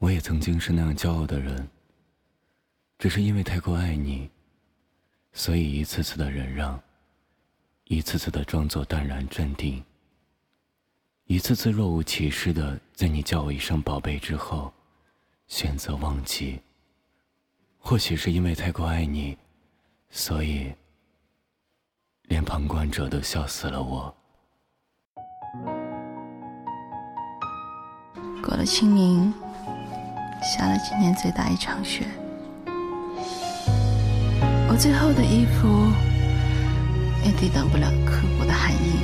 我也曾经是那样骄傲的人，只是因为太过爱你，所以一次次的忍让，一次次的装作淡然镇定，一次次若无其事的在你叫我一声宝贝之后，选择忘记。或许是因为太过爱你，所以连旁观者都笑死了我。过了清明，下了今年最大一场雪。我最厚的衣服也抵挡不了刻骨的寒意。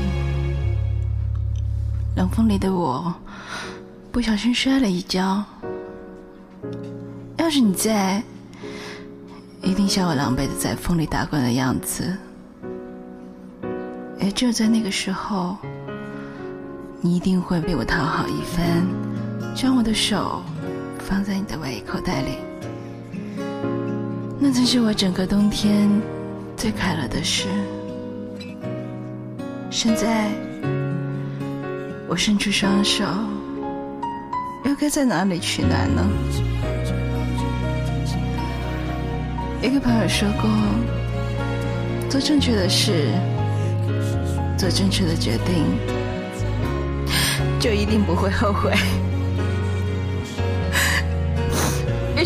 冷风里的我，不小心摔了一跤。要是你在，一定像我狼狈的在风里打滚的样子。也就在那个时候，你一定会为我讨好一番。将我的手放在你的外衣口袋里，那曾是我整个冬天最快乐的事。现在，我伸出双手，又该在哪里取暖呢？一个朋友说过，做正确的事，做正确的决定，就一定不会后悔。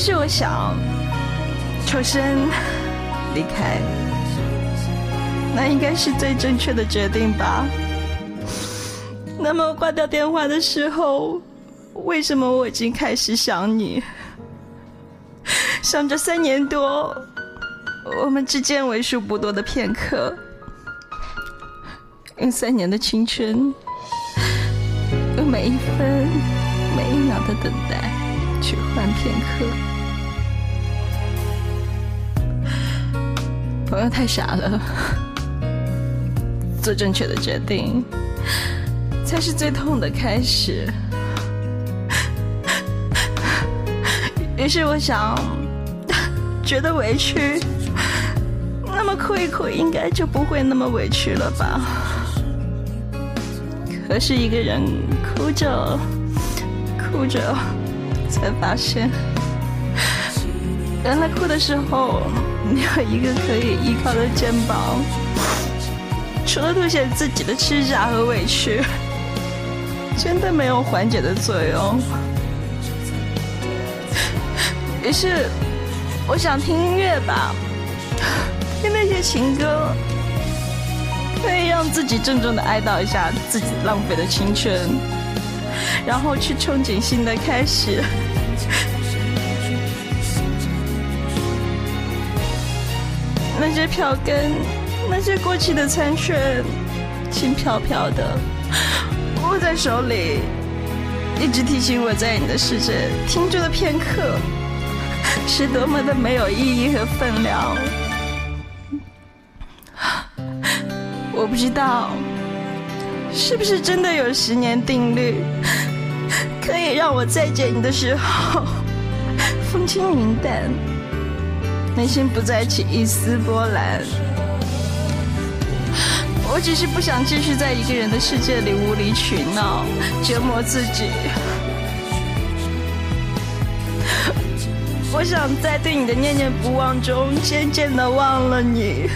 是我想，抽身离开，那应该是最正确的决定吧。那么挂掉电话的时候，为什么我已经开始想你？想着三年多，我们之间为数不多的片刻，用三年的青春，用每一分每一秒的等待。去换片刻，朋友太傻了，做正确的决定才是最痛的开始。于是我想，觉得委屈，那么哭一哭，应该就不会那么委屈了吧？可是一个人哭着哭着。才发现，原来哭的时候，你有一个可以依靠的肩膀，除了凸显自己的吃傻和委屈，真的没有缓解的作用。于是，我想听音乐吧，听那些情歌，可以让自己郑重的哀悼一下自己浪费的青春。然后去憧憬新的开始。那些票根，那些过期的餐券，轻飘飘的握在手里，一直提醒我在你的世界停住的片刻，是多么的没有意义和分量。我不知道，是不是真的有十年定律？可以让我再见你的时候，风轻云淡，内心不再起一丝波澜。我只是不想继续在一个人的世界里无理取闹，折磨自己。我想在对你的念念不忘中，渐渐的忘了你。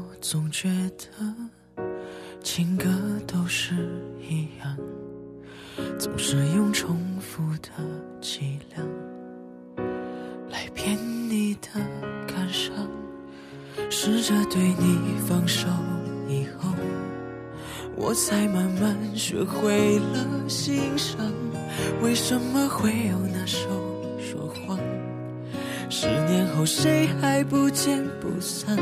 我总觉得情歌都是一样，总是用重复的伎俩来骗你的感伤。试着对你放手以后，我才慢慢学会了欣赏。为什么会有那首说谎？十年后谁还不见不散？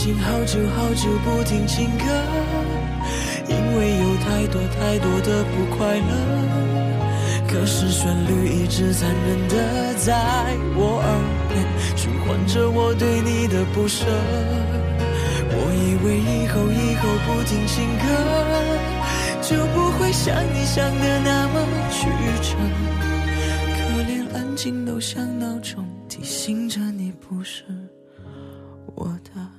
经好久好久不听情歌，因为有太多太多的不快乐。可是旋律一直残忍的在我耳边循环着我对你的不舍。我以为以后以后不听情歌，就不会像你想的那么曲折。可连安静都像闹钟提醒着你不是我的。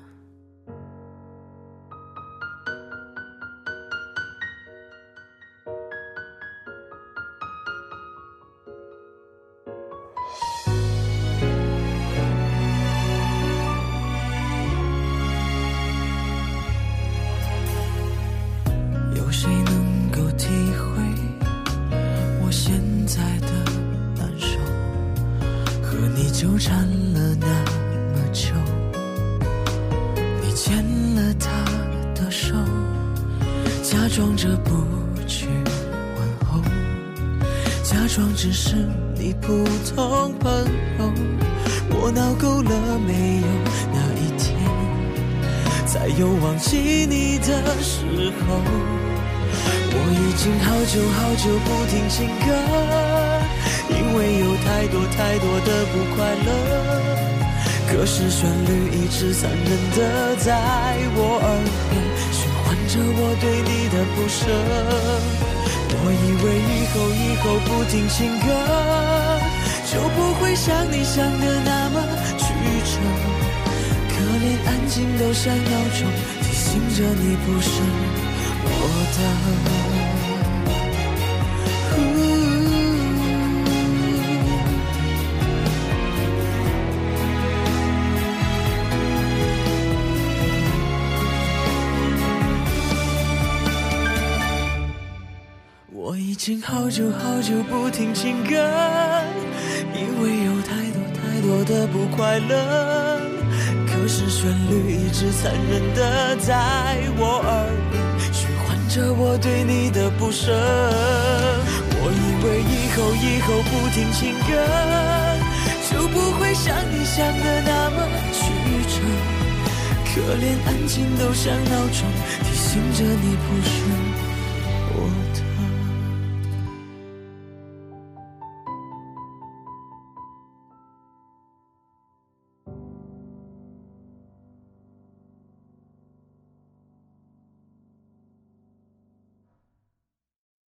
和你纠缠了那么久，你牵了他的手，假装着不去问候，假装只是你普通朋友。我闹够了没有？那一天才有忘记你的时候。我已经好久好久不听情歌，太多太多的不快乐。可是旋律一直残忍的在我耳边循环着我对你的不舍。我以为以后以后不听情歌，就不会像你想的那么曲折。可连安静都像闹钟提醒着你不是我的。经好久好久不听情歌，因为有太多太多的不快乐。可是旋律一直残忍的在我耳边循环着我对你的不舍。我以为以后以后不听情歌，就不会像你想的那么曲折。可连安静都像闹钟提醒着你不是。